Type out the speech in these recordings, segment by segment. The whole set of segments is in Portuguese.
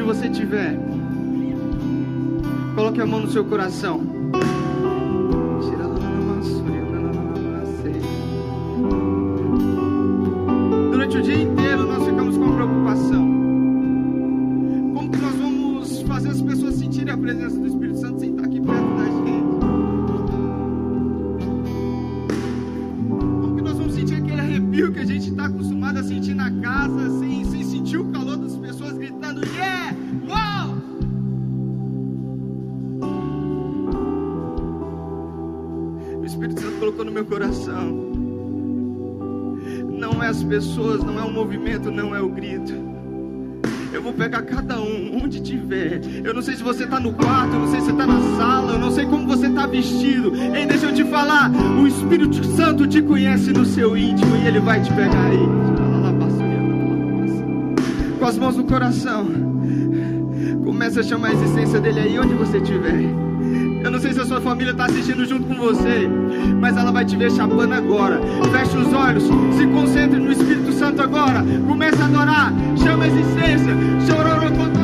onde você estiver, coloque a mão no seu coração. Durante o dia inteiro nós ficamos com preocupação. Como que nós vamos fazer as pessoas sentirem a presença do Espírito Santo sem estar aqui perto da gente? Como que nós vamos sentir aquele arrepio que a gente está acostumado a sentir na casa, No meu coração. Não é as pessoas, não é o movimento, não é o grito. Eu vou pegar cada um, onde tiver. Eu não sei se você está no quarto, eu não sei se você está na sala, eu não sei como você está vestido. Ei, deixa eu te falar: o Espírito Santo te conhece no seu íntimo e ele vai te pegar aí. Com as mãos no coração. Comece a chamar a existência dele aí onde você estiver. Eu não sei se a sua família está assistindo junto com você, mas ela vai te ver chapando agora. Feche os olhos, se concentre no Espírito Santo agora. Comece a adorar, chama a existência. Não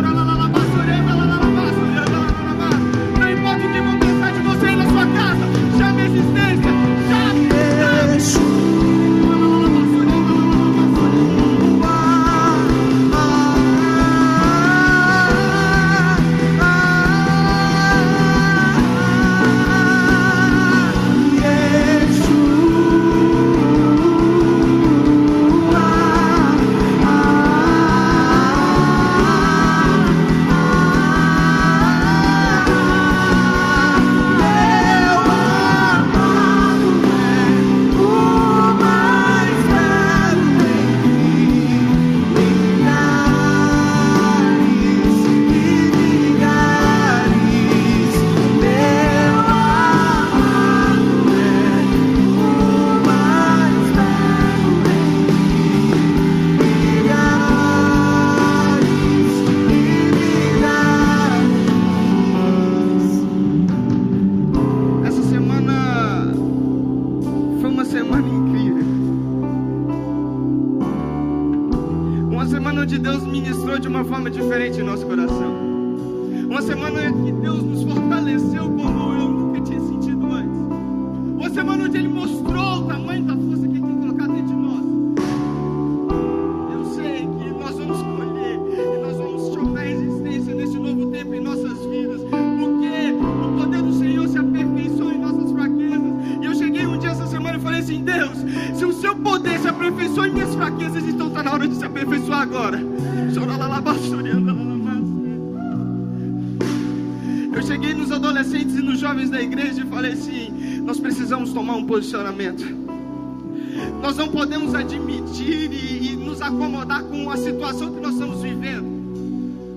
onde Deus ministrou de uma forma diferente em nosso coração. Uma semana que Deus nos fortaleceu como posicionamento. Nós não podemos admitir e, e nos acomodar com a situação que nós estamos vivendo.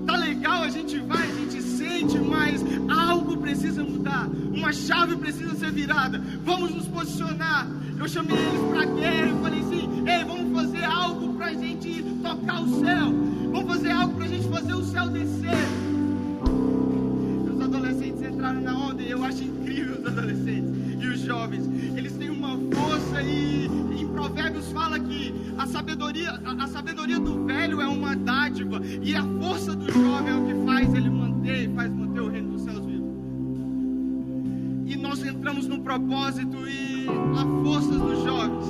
Tá legal, a gente vai, a gente sente, mas algo precisa mudar. Uma chave precisa ser virada. Vamos nos posicionar. Eu chamei eles para guerra e falei assim: ei, vamos fazer algo para a gente tocar o céu. Vamos fazer algo para a gente fazer o céu descer. E jovens. Eles têm uma força e em Provérbios fala que a sabedoria, a, a sabedoria do velho é uma dádiva e a força do jovem é o que faz ele manter, faz manter o reino dos céus vivo. E nós entramos no propósito e a força dos jovens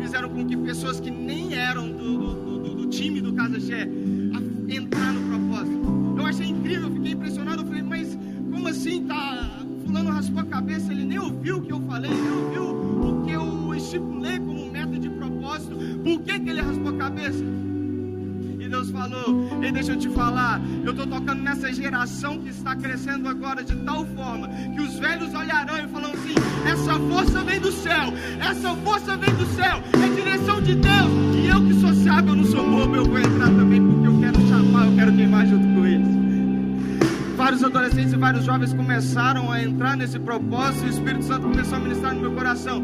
fizeram com que pessoas que nem eram do, do, do, do time do Casa Xé entrar no propósito. Eu achei incrível, fiquei impressionado. Eu falei, mas como assim? Tá, fulano raspou a cabeça, ele nem ouviu o que eu falei, nem ouviu o que eu estipulei como meta de propósito. Por que, que ele raspou a cabeça? E Deus falou, e deixa eu te falar, eu estou tocando nessa geração que está crescendo agora de tal forma que os velhos olharão e falarão assim: essa força vem do céu, essa força vem do céu, é direção de Deus. E eu que sou sábio, eu não sou bobo, eu vou entrar também porque eu quero chamar, eu quero queimar junto. Vários adolescentes e vários jovens começaram a entrar nesse propósito e o Espírito Santo começou a ministrar no meu coração.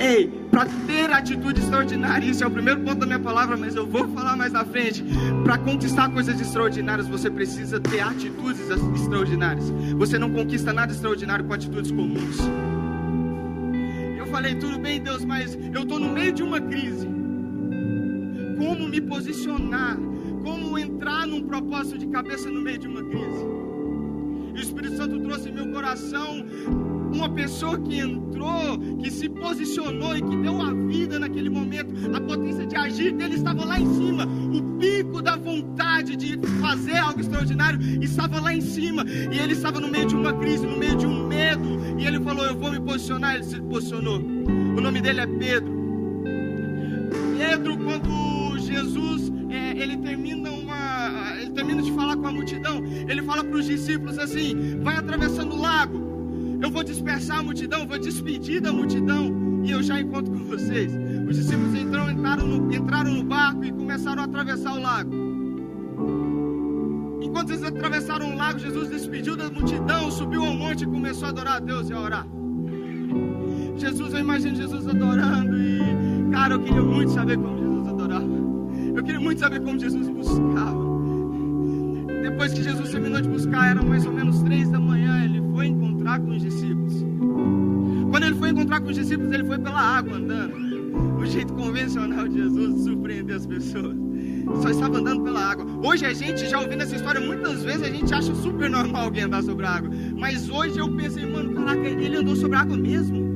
Ei, para ter atitude extraordinária, isso é o primeiro ponto da minha palavra, mas eu vou falar mais na frente. Para conquistar coisas extraordinárias, você precisa ter atitudes extraordinárias. Você não conquista nada extraordinário com atitudes comuns. Eu falei, tudo bem, Deus, mas eu estou no meio de uma crise. Como me posicionar? como entrar num propósito de cabeça no meio de uma crise. E o Espírito Santo trouxe em meu coração uma pessoa que entrou, que se posicionou e que deu a vida naquele momento. A potência de agir dele estava lá em cima. O pico da vontade de fazer algo extraordinário estava lá em cima. E ele estava no meio de uma crise, no meio de um medo. E ele falou: Eu vou me posicionar. Ele se posicionou. O nome dele é Pedro. Pedro, quando Jesus termina de falar com a multidão, ele fala para os discípulos assim: vai atravessando o lago, eu vou dispersar a multidão, vou despedir da multidão e eu já encontro com vocês. Os discípulos entraram, entraram, no, entraram no barco e começaram a atravessar o lago. Enquanto eles atravessaram o lago, Jesus despediu da multidão, subiu ao monte e começou a adorar a Deus e a orar. Jesus, eu imagino Jesus adorando e, cara, eu queria muito saber como Jesus adorava. Eu queria muito saber como Jesus buscava. Depois que Jesus terminou de buscar, eram mais ou menos três da manhã, ele foi encontrar com os discípulos. Quando ele foi encontrar com os discípulos, ele foi pela água andando. O jeito convencional de Jesus de surpreender as pessoas. Só estava andando pela água. Hoje a gente, já ouvindo essa história, muitas vezes a gente acha super normal alguém andar sobre a água. Mas hoje eu pensei, mano, caraca, ele andou sobre a água mesmo.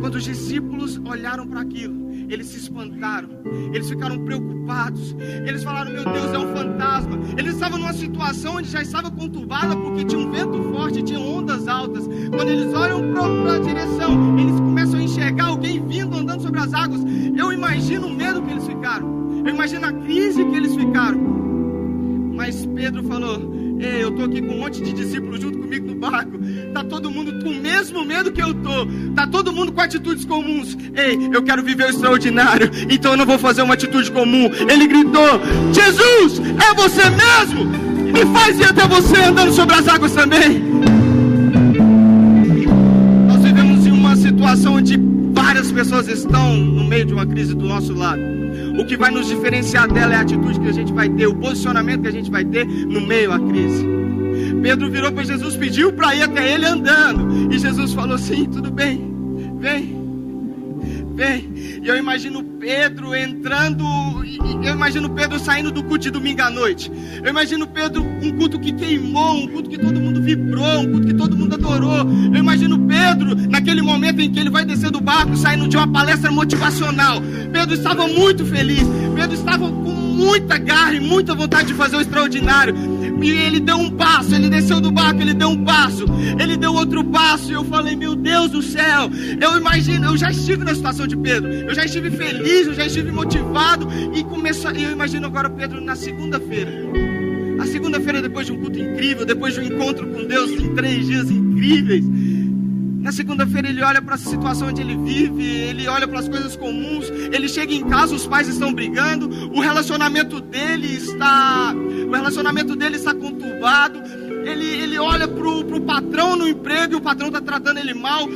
Quando os discípulos olharam para aquilo, eles se espantaram, eles ficaram preocupados, eles falaram: Meu Deus, é um fantasma. Eles estavam numa situação onde já estava conturbada porque tinha um vento forte, tinha ondas altas. Quando eles olham para a direção, eles começam a enxergar alguém vindo andando sobre as águas. Eu imagino o medo que eles ficaram, eu imagino a crise que eles ficaram. Mas Pedro falou: Eu estou aqui com um monte de discípulos junto comigo no barco. Tá todo mundo com o mesmo medo que eu tô. Tá todo mundo com atitudes comuns. Ei, eu quero viver o extraordinário. Então eu não vou fazer uma atitude comum. Ele gritou: Jesus, é você mesmo? Me faz ir até você andando sobre as águas também. Pessoas estão no meio de uma crise do nosso lado. O que vai nos diferenciar dela é a atitude que a gente vai ter, o posicionamento que a gente vai ter no meio da crise. Pedro virou para Jesus, pediu para ir até ele andando. E Jesus falou assim: tudo bem, vem, vem. E eu imagino Pedro entrando, eu imagino Pedro saindo do culto de domingo à noite. Eu imagino Pedro um culto que queimou, um culto que todo mundo vibrou, um culto que todo mundo adorou. Eu imagino Pedro naquele momento em que ele vai descer do barco, saindo de uma palestra motivacional. Pedro estava muito feliz. Pedro estava com muita garra e muita vontade de fazer o extraordinário. E ele deu um passo, ele desceu do barco, ele deu um passo, ele deu outro passo, e eu falei, meu Deus do céu, eu imagino, eu já estive na situação de Pedro, eu já estive feliz, eu já estive motivado, e começou, eu imagino agora Pedro na segunda-feira. A segunda-feira, depois de um culto incrível, depois de um encontro com Deus em três dias incríveis, na segunda-feira ele olha para a situação onde ele vive, ele olha para as coisas comuns, ele chega em casa, os pais estão brigando, o relacionamento dele está, o relacionamento dele está conturbado. Ele, ele olha para o patrão no emprego e o patrão está tratando ele mal.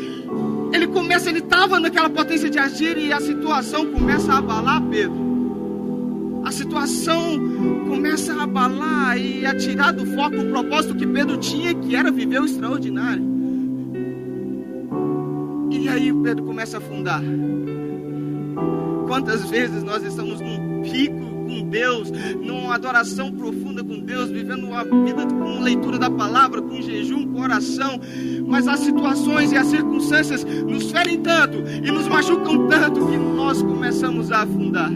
Ele começa, ele estava naquela potência de agir e a situação começa a abalar Pedro. A situação começa a abalar e a tirar do foco o propósito que Pedro tinha, que era viver o extraordinário. Aí Pedro começa a afundar. Quantas vezes nós estamos num pico com Deus, numa adoração profunda com Deus, vivendo uma vida com leitura da palavra, com jejum, com oração, mas as situações e as circunstâncias nos ferem tanto e nos machucam tanto que nós começamos a afundar.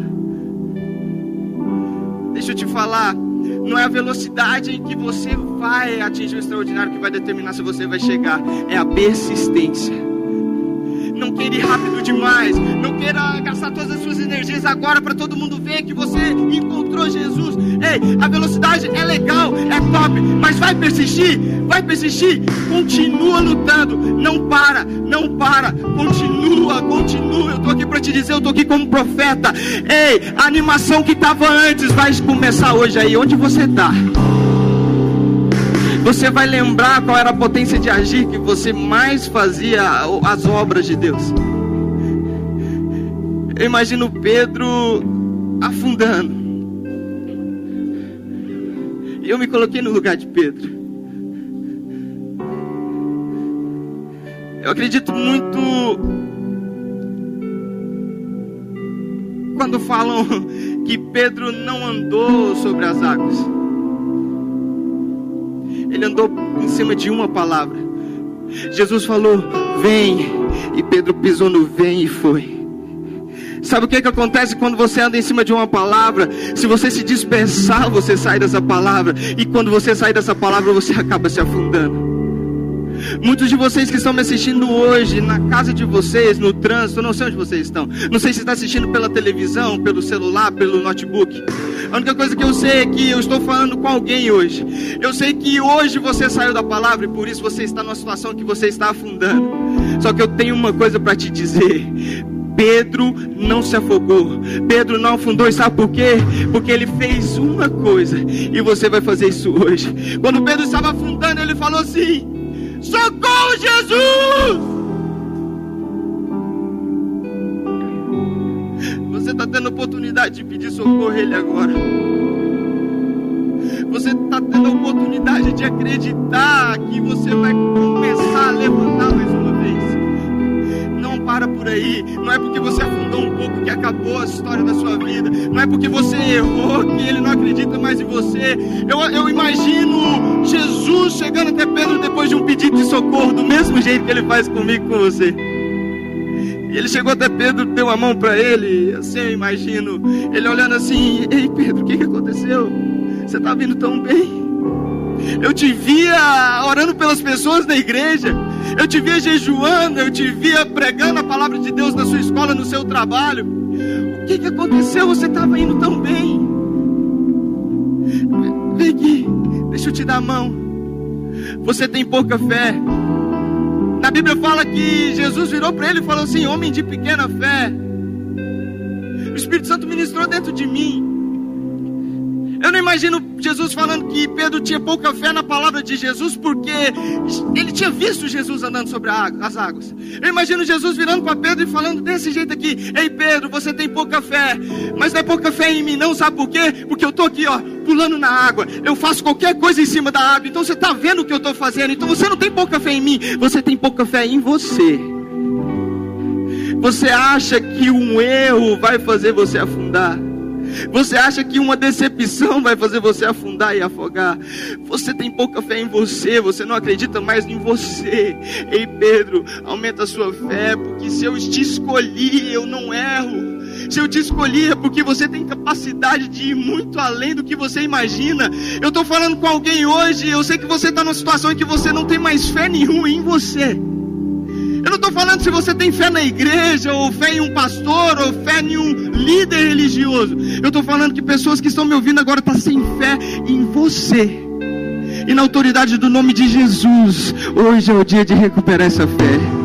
Deixa eu te falar, não é a velocidade em que você vai atingir o extraordinário que vai determinar se você vai chegar, é a persistência não queira ir rápido demais, não queira gastar todas as suas energias agora para todo mundo ver que você encontrou Jesus. Ei, a velocidade é legal, é top, mas vai persistir, vai persistir, continua lutando, não para, não para, continua, continua. Eu tô aqui para te dizer, eu tô aqui como profeta. Ei, a animação que estava antes vai começar hoje aí, onde você está? Você vai lembrar qual era a potência de agir que você mais fazia as obras de Deus. Eu imagino Pedro afundando. E eu me coloquei no lugar de Pedro. Eu acredito muito quando falam que Pedro não andou sobre as águas. Ele andou em cima de uma palavra. Jesus falou: Vem. E Pedro pisou no vem e foi. Sabe o que, que acontece quando você anda em cima de uma palavra? Se você se dispersar, você sai dessa palavra. E quando você sai dessa palavra, você acaba se afundando. Muitos de vocês que estão me assistindo hoje, na casa de vocês, no trânsito, não sei onde vocês estão. Não sei se está assistindo pela televisão, pelo celular, pelo notebook. A única coisa que eu sei é que eu estou falando com alguém hoje. Eu sei que hoje você saiu da palavra e por isso você está numa situação que você está afundando. Só que eu tenho uma coisa para te dizer. Pedro não se afogou. Pedro não afundou. E sabe por quê? Porque ele fez uma coisa. E você vai fazer isso hoje. Quando Pedro estava afundando, ele falou assim: Socorro, Jesus! Tendo oportunidade de pedir socorro a Ele agora. Você está tendo a oportunidade de acreditar que você vai começar a levantar mais uma vez. Não para por aí. Não é porque você afundou um pouco que acabou a história da sua vida. Não é porque você errou que Ele não acredita mais em você. Eu, eu imagino Jesus chegando até Pedro depois de um pedido de socorro, do mesmo jeito que Ele faz comigo com você. E ele chegou até Pedro, deu a mão para ele, assim eu imagino. Ele olhando assim: Ei Pedro, o que, que aconteceu? Você está vindo tão bem? Eu te via orando pelas pessoas da igreja. Eu te via jejuando. Eu te via pregando a palavra de Deus na sua escola, no seu trabalho. O que, que aconteceu? Você estava indo tão bem. Vem aqui, deixa eu te dar a mão. Você tem pouca fé. Na Bíblia fala que Jesus virou para ele e falou assim: Homem de pequena fé. O Espírito Santo ministrou dentro de mim. Eu não imagino Jesus falando que Pedro tinha pouca fé na palavra de Jesus, porque ele tinha visto Jesus andando sobre as águas. Eu imagino Jesus virando para Pedro e falando desse jeito aqui: Ei Pedro, você tem pouca fé, mas não é pouca fé em mim, não, sabe por quê? Porque eu estou aqui, ó, pulando na água. Eu faço qualquer coisa em cima da água, então você está vendo o que eu estou fazendo. Então você não tem pouca fé em mim, você tem pouca fé em você. Você acha que um erro vai fazer você afundar? Você acha que uma decepção vai fazer você afundar e afogar? Você tem pouca fé em você, você não acredita mais em você. Ei, Pedro, aumenta a sua fé, porque se eu te escolhi, eu não erro. Se eu te escolhi é porque você tem capacidade de ir muito além do que você imagina. Eu estou falando com alguém hoje, eu sei que você está numa situação em que você não tem mais fé nenhuma em você. Estou falando se você tem fé na igreja, ou fé em um pastor, ou fé em um líder religioso. Eu estou falando que pessoas que estão me ouvindo agora estão tá sem fé em você. E na autoridade do nome de Jesus, hoje é o dia de recuperar essa fé.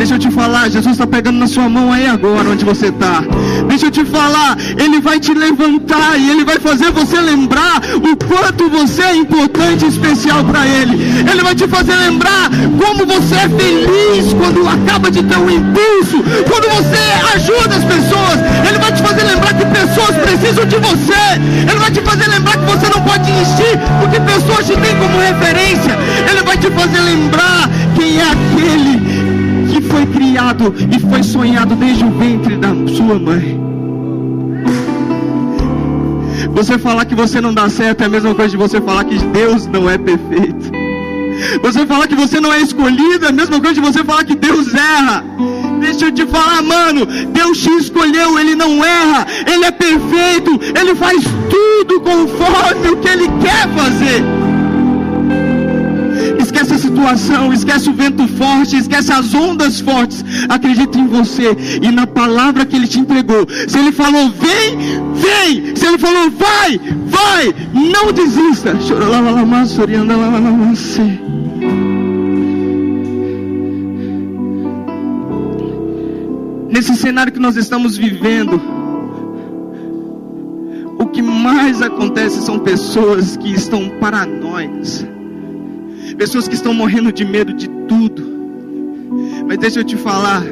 Deixa eu te falar, Jesus está pegando na sua mão aí agora, onde você está. Deixa eu te falar, Ele vai te levantar e Ele vai fazer você lembrar o quanto você é importante e especial para Ele. Ele vai te fazer lembrar como você é feliz quando acaba de ter um impulso, quando você ajuda as pessoas. Ele vai te fazer lembrar que pessoas precisam de você. Ele vai te fazer lembrar que você não pode desistir porque pessoas te têm como referência. Ele vai te fazer lembrar quem é aquele que foi criado e foi sonhado desde o ventre da sua mãe. Você falar que você não dá certo é a mesma coisa de você falar que Deus não é perfeito. Você falar que você não é escolhido é a mesma coisa de você falar que Deus erra. Deixa eu te falar, mano. Deus te escolheu, Ele não erra, Ele é perfeito, Ele faz tudo conforme o que Ele quer fazer esquece a situação, esquece o vento forte, esquece as ondas fortes. Acredita em você e na palavra que ele te entregou. Se ele falou vem, vem. Se ele falou vai, vai. Não desista. Nesse cenário que nós estamos vivendo, o que mais acontece são pessoas que estão paranoicas pessoas que estão morrendo de medo de tudo. Mas deixa eu te falar.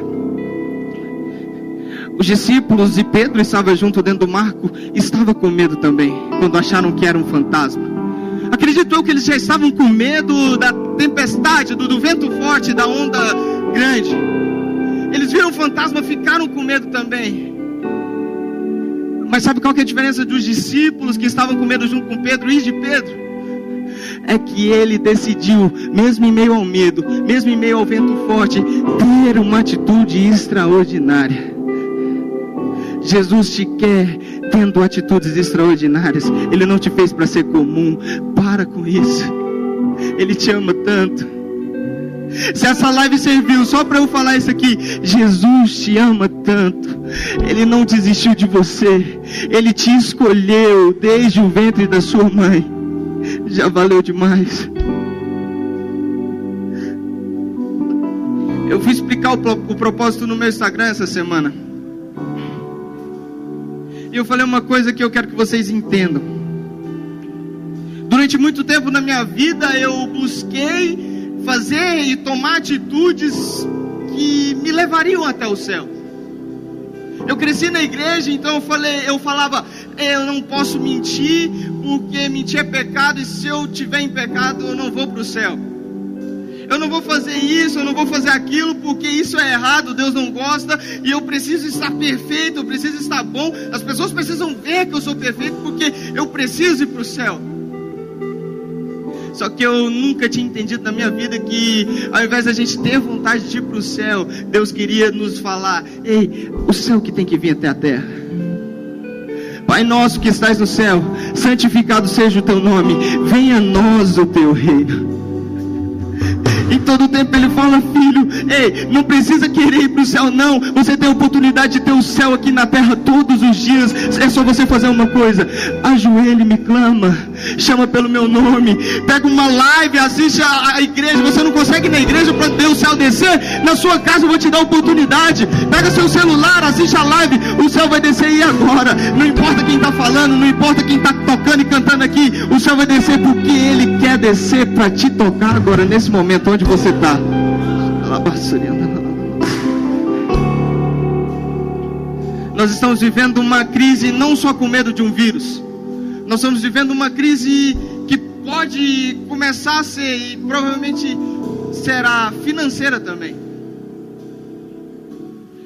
Os discípulos e Pedro estava junto dentro do marco, estava com medo também, quando acharam que era um fantasma. Acredito eu que eles já estavam com medo da tempestade, do, do vento forte, da onda grande. Eles viram o fantasma, ficaram com medo também. Mas sabe qual que é a diferença dos discípulos que estavam com medo junto com Pedro e de Pedro? É que ele decidiu, mesmo em meio ao medo, mesmo em meio ao vento forte, ter uma atitude extraordinária. Jesus te quer tendo atitudes extraordinárias. Ele não te fez para ser comum. Para com isso. Ele te ama tanto. Se essa live serviu só para eu falar isso aqui, Jesus te ama tanto. Ele não desistiu de você. Ele te escolheu desde o ventre da sua mãe. Já valeu demais. Eu fui explicar o, propósito no meu Instagram essa semana. E eu falei uma coisa que eu quero que vocês entendam. Durante muito tempo na minha vida eu busquei fazer e tomar atitudes que me levariam até o céu. Eu cresci na igreja, então eu falei, eu falava, eu não posso mentir, porque mentir é pecado e se eu tiver em pecado eu não vou para o céu. Eu não vou fazer isso, eu não vou fazer aquilo, porque isso é errado, Deus não gosta, e eu preciso estar perfeito, eu preciso estar bom. As pessoas precisam ver que eu sou perfeito, porque eu preciso ir para o céu. Só que eu nunca tinha entendido na minha vida que ao invés da gente ter vontade de ir para o céu, Deus queria nos falar: ei, o céu que tem que vir até a terra. Pai nosso que estás no céu, santificado seja o teu nome, venha a nós o teu reino. Todo tempo ele fala, filho, ei, não precisa querer ir para o céu, não. Você tem a oportunidade de ter o céu aqui na terra todos os dias. É só você fazer uma coisa: ajoelhe, me clama, chama pelo meu nome, pega uma live, assiste a, a igreja. Você não consegue ir na igreja para ver o céu descer? Na sua casa eu vou te dar a oportunidade. Pega seu celular, assiste a live, o céu vai descer e agora. Não importa quem está falando, não importa quem está tocando e cantando aqui, o céu vai descer porque ele quer descer para te tocar agora, nesse momento onde você está. Nós estamos vivendo uma crise não só com medo de um vírus, nós estamos vivendo uma crise que pode começar a ser e provavelmente será financeira também.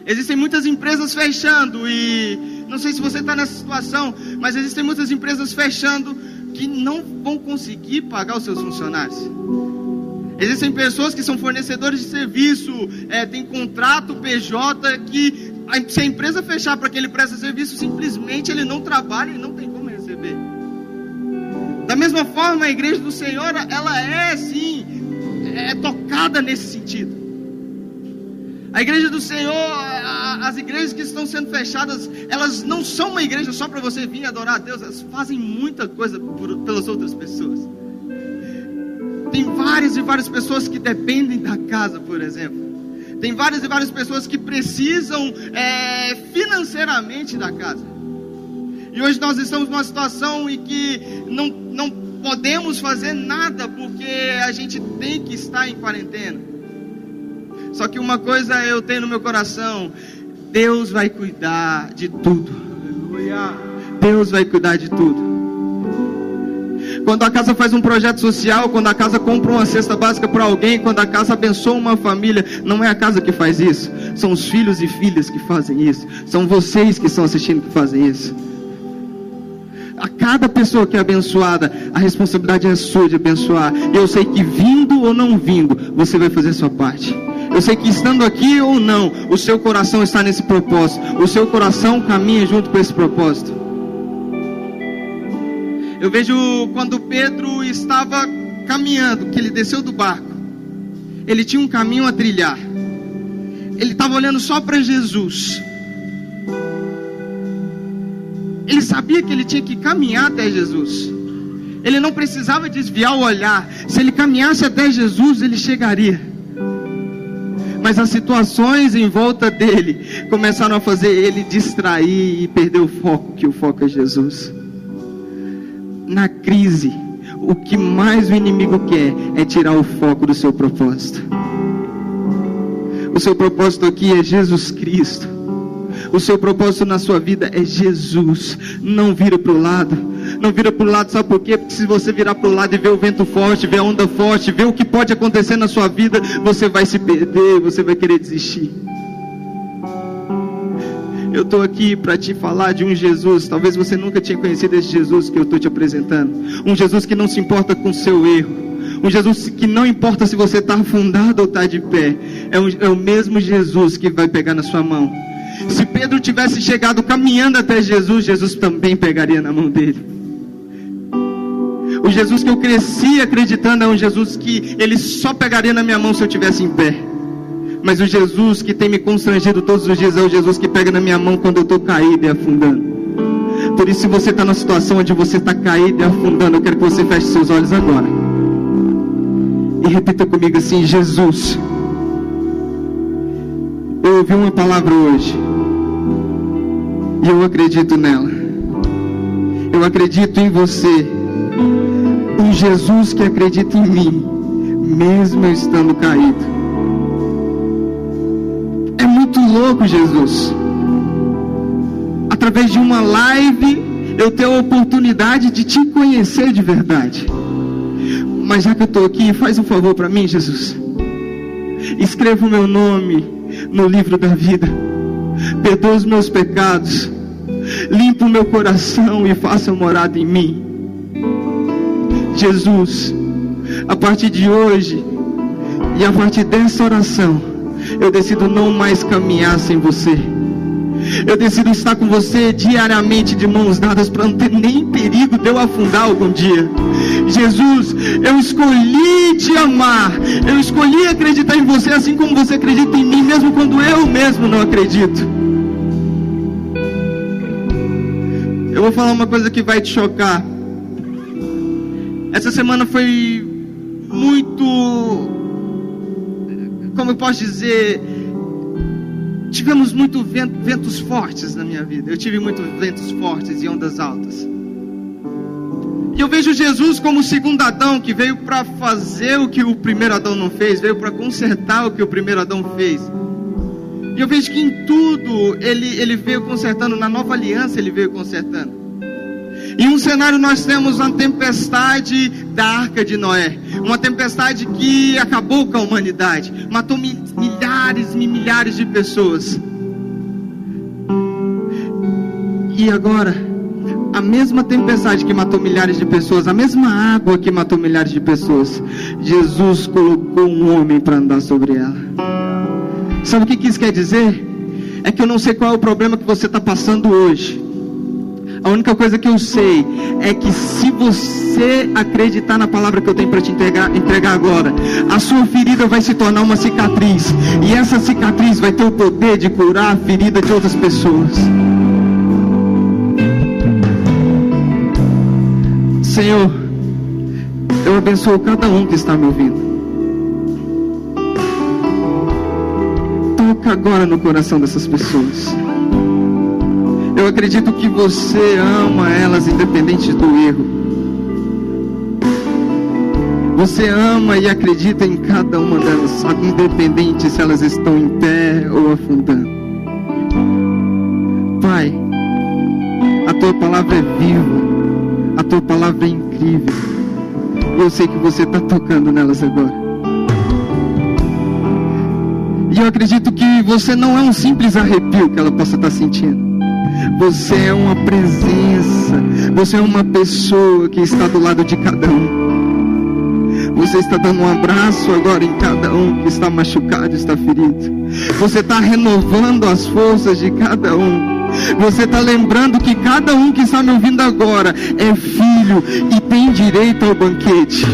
Existem muitas empresas fechando e não sei se você está nessa situação, mas existem muitas empresas fechando que não vão conseguir pagar os seus funcionários. Existem pessoas que são fornecedores de serviço, é, tem contrato PJ que se a empresa fechar para que ele preste serviço, simplesmente ele não trabalha e não tem como receber. Da mesma forma, a igreja do Senhor, ela é sim, é tocada nesse sentido. A igreja do Senhor, as igrejas que estão sendo fechadas, elas não são uma igreja só para você vir adorar a Deus, elas fazem muita coisa por, pelas outras pessoas. Tem várias e várias pessoas que dependem da casa, por exemplo. Tem várias e várias pessoas que precisam é, financeiramente da casa. E hoje nós estamos numa situação em que não, não podemos fazer nada porque a gente tem que estar em quarentena. Só que uma coisa eu tenho no meu coração: Deus vai cuidar de tudo. Aleluia. Deus vai cuidar de tudo. Quando a casa faz um projeto social, quando a casa compra uma cesta básica para alguém, quando a casa abençoa uma família, não é a casa que faz isso, são os filhos e filhas que fazem isso, são vocês que estão assistindo que fazem isso. A cada pessoa que é abençoada, a responsabilidade é sua de abençoar. Eu sei que vindo ou não vindo, você vai fazer a sua parte. Eu sei que estando aqui ou não, o seu coração está nesse propósito. O seu coração caminha junto com esse propósito. Eu vejo quando Pedro estava caminhando, que ele desceu do barco, ele tinha um caminho a trilhar. Ele estava olhando só para Jesus. Ele sabia que ele tinha que caminhar até Jesus. Ele não precisava desviar o olhar. Se ele caminhasse até Jesus, ele chegaria. Mas as situações em volta dele começaram a fazer ele distrair e perder o foco, que o foco é Jesus na crise, o que mais o inimigo quer é tirar o foco do seu propósito. O seu propósito aqui é Jesus Cristo. O seu propósito na sua vida é Jesus. Não vira para o lado. Não vira para o lado, sabe por quê? Porque se você virar para o lado e ver o vento forte, ver a onda forte, ver o que pode acontecer na sua vida, você vai se perder, você vai querer desistir. Eu estou aqui para te falar de um Jesus. Talvez você nunca tinha conhecido esse Jesus que eu estou te apresentando. Um Jesus que não se importa com o seu erro. Um Jesus que não importa se você está afundado ou está de pé. É, um, é o mesmo Jesus que vai pegar na sua mão. Se Pedro tivesse chegado caminhando até Jesus, Jesus também pegaria na mão dele. O Jesus que eu cresci acreditando é um Jesus que ele só pegaria na minha mão se eu tivesse em pé. Mas o Jesus que tem me constrangido todos os dias é o Jesus que pega na minha mão quando eu estou caído e afundando. Por isso, se você está na situação onde você está caído e afundando, eu quero que você feche seus olhos agora. E repita comigo assim: Jesus. Eu ouvi uma palavra hoje. E eu acredito nela. Eu acredito em você. Um Jesus que acredita em mim, mesmo eu estando caído louco, Jesus. Através de uma live, eu tenho a oportunidade de te conhecer de verdade. Mas já que eu estou aqui, faz um favor para mim, Jesus. Escreva o meu nome no livro da vida. Perdoa os meus pecados. Limpa o meu coração e faça morada em mim. Jesus, a partir de hoje e a partir dessa oração, eu decido não mais caminhar sem você. Eu decido estar com você diariamente de mãos dadas para não ter nem perigo de eu afundar algum dia. Jesus, eu escolhi te amar. Eu escolhi acreditar em você assim como você acredita em mim, mesmo quando eu mesmo não acredito. Eu vou falar uma coisa que vai te chocar. Essa semana foi muito como eu posso dizer, tivemos muito vento, ventos fortes na minha vida. Eu tive muitos ventos fortes e ondas altas. E eu vejo Jesus como o segundo Adão que veio para fazer o que o primeiro Adão não fez, veio para consertar o que o primeiro Adão fez. E eu vejo que em tudo ele, ele veio consertando, na nova aliança ele veio consertando. Em um cenário nós temos uma tempestade da arca de Noé, uma tempestade que acabou com a humanidade, matou milhares e milhares de pessoas. E agora, a mesma tempestade que matou milhares de pessoas, a mesma água que matou milhares de pessoas, Jesus colocou um homem para andar sobre ela. Sabe o que isso quer dizer? É que eu não sei qual é o problema que você está passando hoje. A única coisa que eu sei é que se você acreditar na palavra que eu tenho para te entregar, entregar agora, a sua ferida vai se tornar uma cicatriz. E essa cicatriz vai ter o poder de curar a ferida de outras pessoas. Senhor, eu abençoo cada um que está me ouvindo. Toca agora no coração dessas pessoas. Eu acredito que você ama elas independente do erro. Você ama e acredita em cada uma delas, independente se elas estão em pé ou afundando. Pai, a tua palavra é viva, a tua palavra é incrível. Eu sei que você está tocando nelas agora. E eu acredito que você não é um simples arrepio que ela possa estar tá sentindo. Você é uma presença. Você é uma pessoa que está do lado de cada um. Você está dando um abraço agora em cada um que está machucado, está ferido. Você está renovando as forças de cada um. Você está lembrando que cada um que está me ouvindo agora é filho e tem direito ao banquete.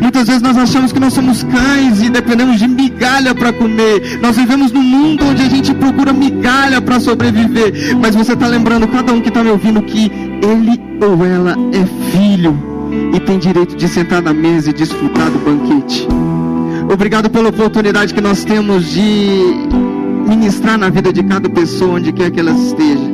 Muitas vezes nós achamos que nós somos cães e dependemos de migalha para comer. Nós vivemos num mundo onde a gente procura migalha para sobreviver. Mas você está lembrando, cada um que está me ouvindo, que ele ou ela é filho e tem direito de sentar na mesa e desfrutar do banquete. Obrigado pela oportunidade que nós temos de ministrar na vida de cada pessoa, onde quer que ela esteja.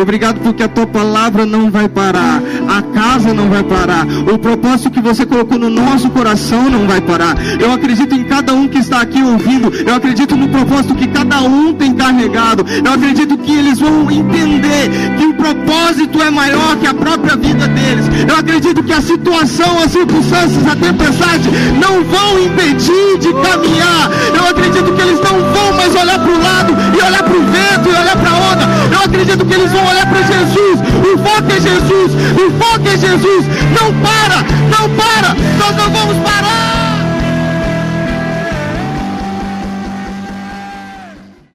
Obrigado porque a tua palavra não vai parar, a casa não vai parar, o propósito que você colocou no nosso coração não vai parar. Eu acredito em cada um que está aqui ouvindo, eu acredito no propósito que cada um tem carregado, eu acredito que eles vão entender que o propósito é maior que a própria vida deles. Eu acredito que a situação, as circunstâncias, a tempestade não vão impedir de caminhar. Eu acredito que eles não vão mais olhar para o lado e olhar para o vento e olhar para a onda. Eu acredito que eles vão vão olhar para Jesus. O foco é Jesus. O foco é Jesus. Não para, não para. Nós não vamos parar.